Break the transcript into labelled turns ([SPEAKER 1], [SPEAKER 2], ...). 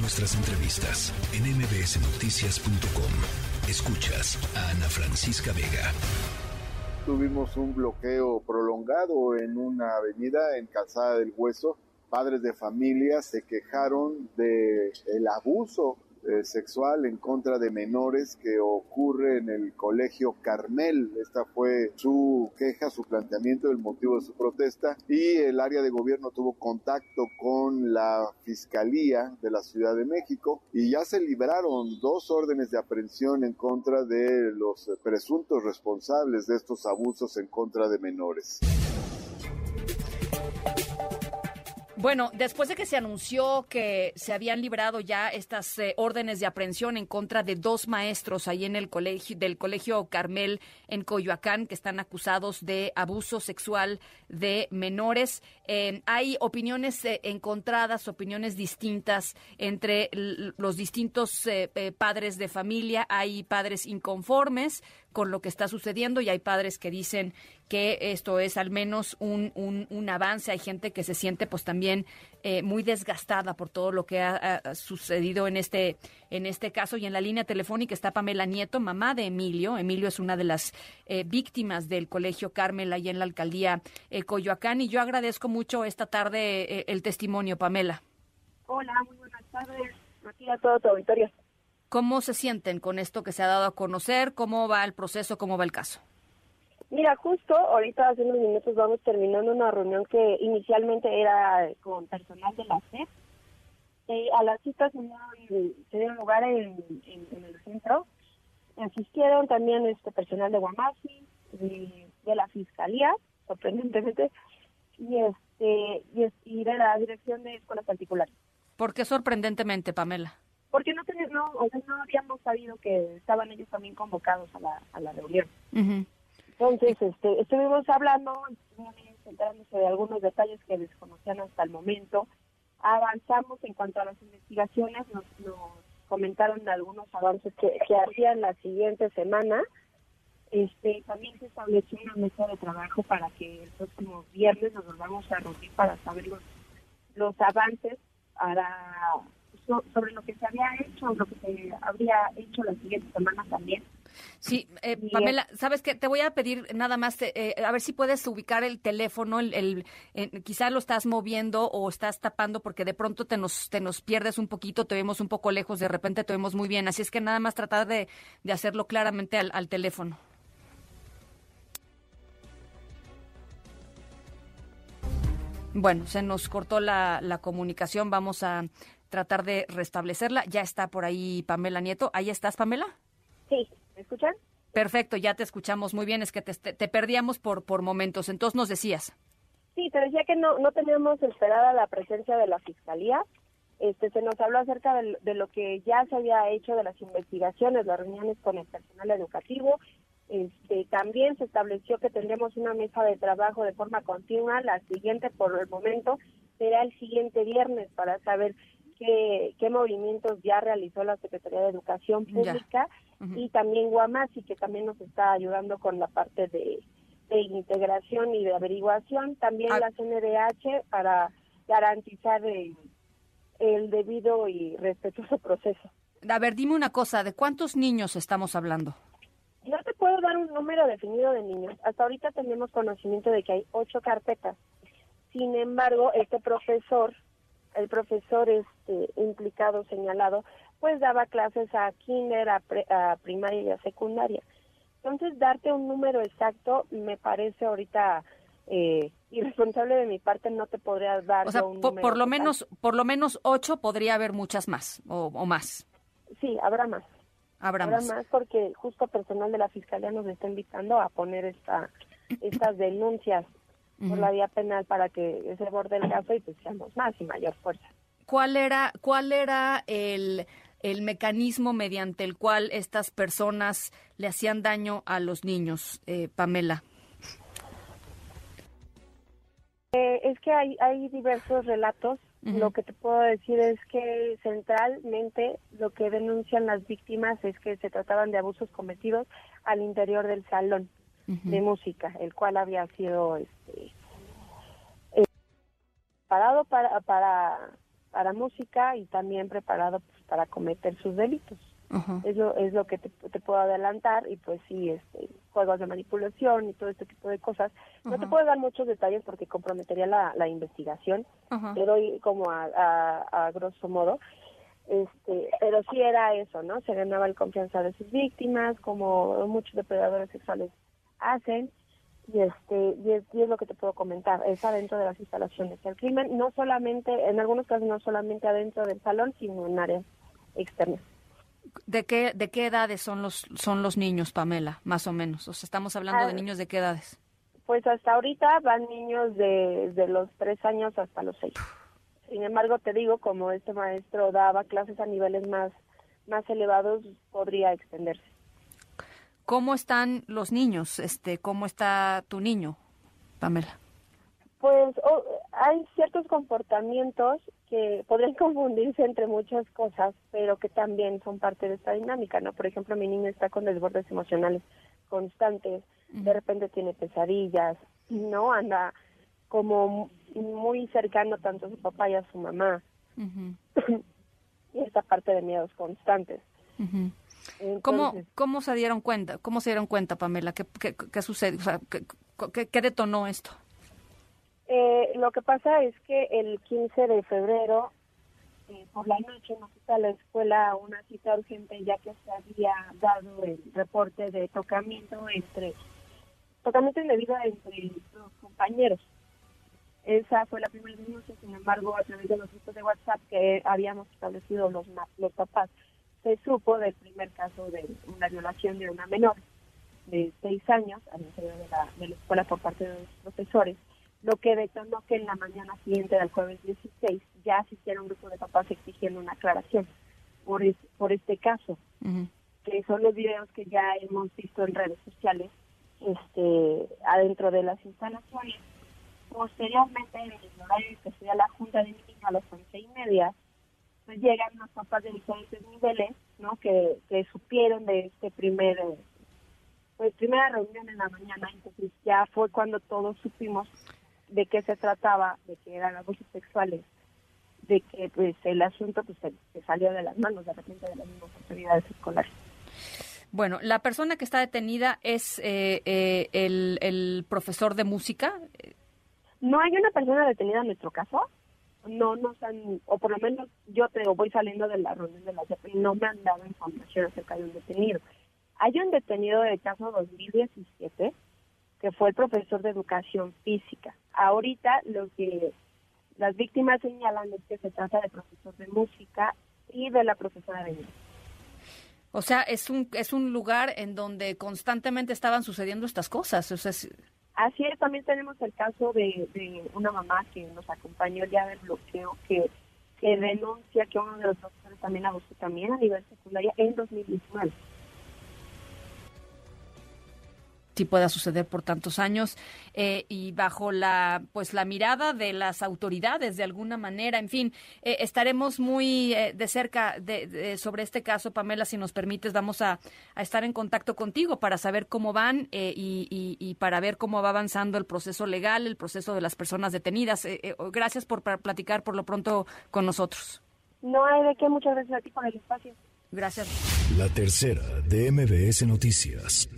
[SPEAKER 1] Nuestras entrevistas en mbsnoticias.com. Escuchas a Ana Francisca Vega.
[SPEAKER 2] Tuvimos un bloqueo prolongado en una avenida en Calzada del Hueso. Padres de familia se quejaron del el abuso eh, sexual en contra de menores que ocurre en el colegio Carmel. Esta fue su queja, su planteamiento, el motivo de su protesta y el área de gobierno tuvo contacto con la Fiscalía de la Ciudad de México y ya se libraron dos órdenes de aprehensión en contra de los presuntos responsables de estos abusos en contra de menores.
[SPEAKER 3] Bueno, después de que se anunció que se habían librado ya estas eh, órdenes de aprehensión en contra de dos maestros ahí en el colegio del colegio Carmel en Coyoacán que están acusados de abuso sexual de menores, eh, hay opiniones eh, encontradas, opiniones distintas entre los distintos padres de familia. Hay padres inconformes con lo que está sucediendo y hay padres que dicen que esto es al menos un, un, avance. Hay gente que se siente pues también eh, muy desgastada por todo lo que ha, sucedido en este, en este caso. Y en la línea telefónica está Pamela Nieto, mamá de Emilio. Emilio es una de las eh, víctimas del Colegio Carmel ahí en la alcaldía eh, Coyoacán. Y yo agradezco mucho esta tarde el testimonio, Pamela.
[SPEAKER 4] Hola, muy buenas tardes. Aquí a todo tu auditorio.
[SPEAKER 3] ¿Cómo se sienten con esto que se ha dado a conocer? ¿Cómo va el proceso? ¿Cómo va el caso?
[SPEAKER 4] Mira, justo ahorita hace unos minutos vamos terminando una reunión que inicialmente era con personal de la SEP. Eh, a las citas se, dio lugar en, el centro. Asistieron también este personal de Guamasi, de, la Fiscalía, sorprendentemente, y, este, y, y de la Dirección de Escuelas Particulares.
[SPEAKER 3] ¿Por qué sorprendentemente, Pamela?
[SPEAKER 4] Porque no, no, o sea, no habíamos sabido que estaban ellos también convocados a la, a la reunión. Entonces, este, estuvimos hablando, centrándose de algunos detalles que desconocían hasta el momento. Avanzamos en cuanto a las investigaciones, nos, nos comentaron algunos avances que, que harían la siguiente semana. Este, también se estableció una mesa de trabajo para que el próximo viernes nos volvamos a reunir para saber los, los avances para sobre lo que se había hecho, lo que se habría hecho la siguiente semana también.
[SPEAKER 3] Sí, eh, Pamela, ¿sabes qué? Te voy a pedir nada más, eh, a ver si puedes ubicar el teléfono, el, el eh, quizá lo estás moviendo o estás tapando porque de pronto te nos, te nos pierdes un poquito, te vemos un poco lejos, de repente te vemos muy bien, así es que nada más tratar de, de hacerlo claramente al, al teléfono. Bueno, se nos cortó la, la comunicación, vamos a tratar de restablecerla. Ya está por ahí Pamela Nieto. ¿Ahí estás, Pamela?
[SPEAKER 4] Sí, ¿me escuchan?
[SPEAKER 3] Perfecto, ya te escuchamos muy bien. Es que te, te perdíamos por, por momentos. Entonces nos decías.
[SPEAKER 4] Sí, te decía que no, no teníamos esperada la presencia de la Fiscalía. Este, se nos habló acerca de, de, lo que ya se había hecho de las investigaciones, las reuniones con el personal educativo. Este, también se estableció que tendremos una mesa de trabajo de forma continua. La siguiente, por el momento, será el siguiente viernes para saber qué, movimientos ya realizó la Secretaría de Educación Pública y también Guamasi, que también nos está ayudando con la parte de, integración y de averiguación. También ah. la CNDH para garantizar el, el debido y respetuoso proceso.
[SPEAKER 3] A ver, dime una cosa, ¿de cuántos niños estamos hablando?
[SPEAKER 4] No te puedo dar un número definido de niños. Hasta ahorita tenemos conocimiento de que hay ocho carpetas. Sin embargo, este profesor el profesor este, implicado, señalado, pues daba clases a kinder, a, primaria y a secundaria. Entonces, darte un número exacto me parece ahorita eh, irresponsable de mi parte, no te podría dar
[SPEAKER 3] o sea, por, lo menos por lo menos ocho podría haber muchas más o, más.
[SPEAKER 4] Sí, habrá más.
[SPEAKER 3] Habrá,
[SPEAKER 4] habrá más. porque justo personal de la fiscalía nos está invitando a poner esta estas denuncias por la vía penal para que se borde el caso y pues seamos más y mayor fuerza.
[SPEAKER 3] ¿Cuál era, cuál era el, el mecanismo mediante el cual estas personas le hacían daño a los niños, eh, Pamela?
[SPEAKER 4] Eh, es que hay, hay diversos relatos. Lo que te puedo decir es que centralmente lo que denuncian las víctimas es que se trataban de abusos cometidos al interior del salón de música, el cual había sido este, eh, parado para, para, para música y también preparado pues, para cometer sus delitos. Eso es lo que te, puedo adelantar y pues sí, este, juegos de manipulación y todo este tipo de cosas. No te puedo dar muchos detalles porque comprometería la, la investigación, te doy como a, a, grosso modo. Este, pero sí era eso, ¿no? Se ganaba el confianza de sus víctimas, como muchos depredadores sexuales hacen, y este y es, y es, lo que te puedo comentar es adentro de las instalaciones el crimen no solamente en algunos casos no solamente adentro del salón sino en áreas externas
[SPEAKER 3] ¿De qué, ¿De qué edades son los, son los niños, Pamela, más o menos? O sea, estamos hablando de ah, niños de qué edades.
[SPEAKER 4] Pues hasta ahorita van niños de, de los tres años hasta los seis. Sin embargo, te digo, como este maestro daba clases a niveles más, más elevados, podría extenderse.
[SPEAKER 3] ¿Cómo están los niños? Este, ¿Cómo está tu niño, Pamela?
[SPEAKER 4] Pues hay ciertos comportamientos que podrían confundirse entre muchas cosas, pero que también son parte de esta dinámica, ¿no? Por ejemplo, mi niño está con desbordes emocionales constantes, de repente tiene pesadillas, ¿no? Anda como muy cercano tanto a su papá y a su mamá. y esta parte de miedos constantes.
[SPEAKER 3] ¿Cómo, ¿Cómo se dieron cuenta? ¿Cómo se dieron cuenta, Pamela? ¿Qué, qué, qué sucede? O sea, ¿qué, qué detonó esto?
[SPEAKER 4] Eh, lo que pasa es que el 15 de febrero, eh, por la noche, nos cita a la escuela una cita urgente ya que se había dado el reporte de tocamiento entre tocamiento indebido entre los compañeros. Esa fue la primera denuncia, sin embargo, a través de los grupos de WhatsApp que habíamos establecido los, los papás, se supo del primer caso de una violación de una menor de seis años al interior de la, de la escuela por parte de los profesores lo que detonó que en la mañana siguiente del jueves 16 ya asistiera un grupo de papás exigiendo una aclaración por, por este caso, que son los videos que ya hemos visto en redes sociales este adentro de las instalaciones. Posteriormente, en el horario que sería la junta de niños a las once y media, llegan los papás de diferentes niveles, ¿no? Que, que supieron de este primer, pues primera reunión en la mañana, entonces ya fue cuando todos supimos de qué se trataba, de que eran abusos sexuales, de que pues el asunto pues se, salió de las manos de repente de las mismas autoridades escolares.
[SPEAKER 3] Bueno, la persona que está detenida es eh, eh, el, el, profesor de música.
[SPEAKER 4] No hay una persona detenida en nuestro caso. No nos han, o por lo menos yo te voy saliendo de la reunión de la CEP y no me han dado información acerca de un detenido. Hay un detenido del caso 2017 que fue el profesor de educación física. Ahorita lo que las víctimas señalan es que se trata de profesor de música y de la profesora de inglés.
[SPEAKER 3] O sea, es un es un lugar en donde constantemente estaban sucediendo estas cosas.
[SPEAKER 4] Así es, también tenemos el caso de, una mamá que nos acompañó ya del bloqueo que, denuncia que uno de los profesores también abusó también a nivel secundaria en 2019
[SPEAKER 3] si pueda suceder por tantos años eh, y bajo la pues la mirada de las autoridades de alguna manera en fin eh, estaremos muy eh, de cerca de, sobre este caso Pamela si nos permites vamos a, estar en contacto contigo para saber cómo van y, y, para ver cómo va avanzando el proceso legal el proceso de las personas detenidas. Gracias por platicar por lo pronto con nosotros.
[SPEAKER 4] No hay de qué. Muchas gracias a ti por el espacio.
[SPEAKER 3] Gracias.
[SPEAKER 1] La tercera de MBS Noticias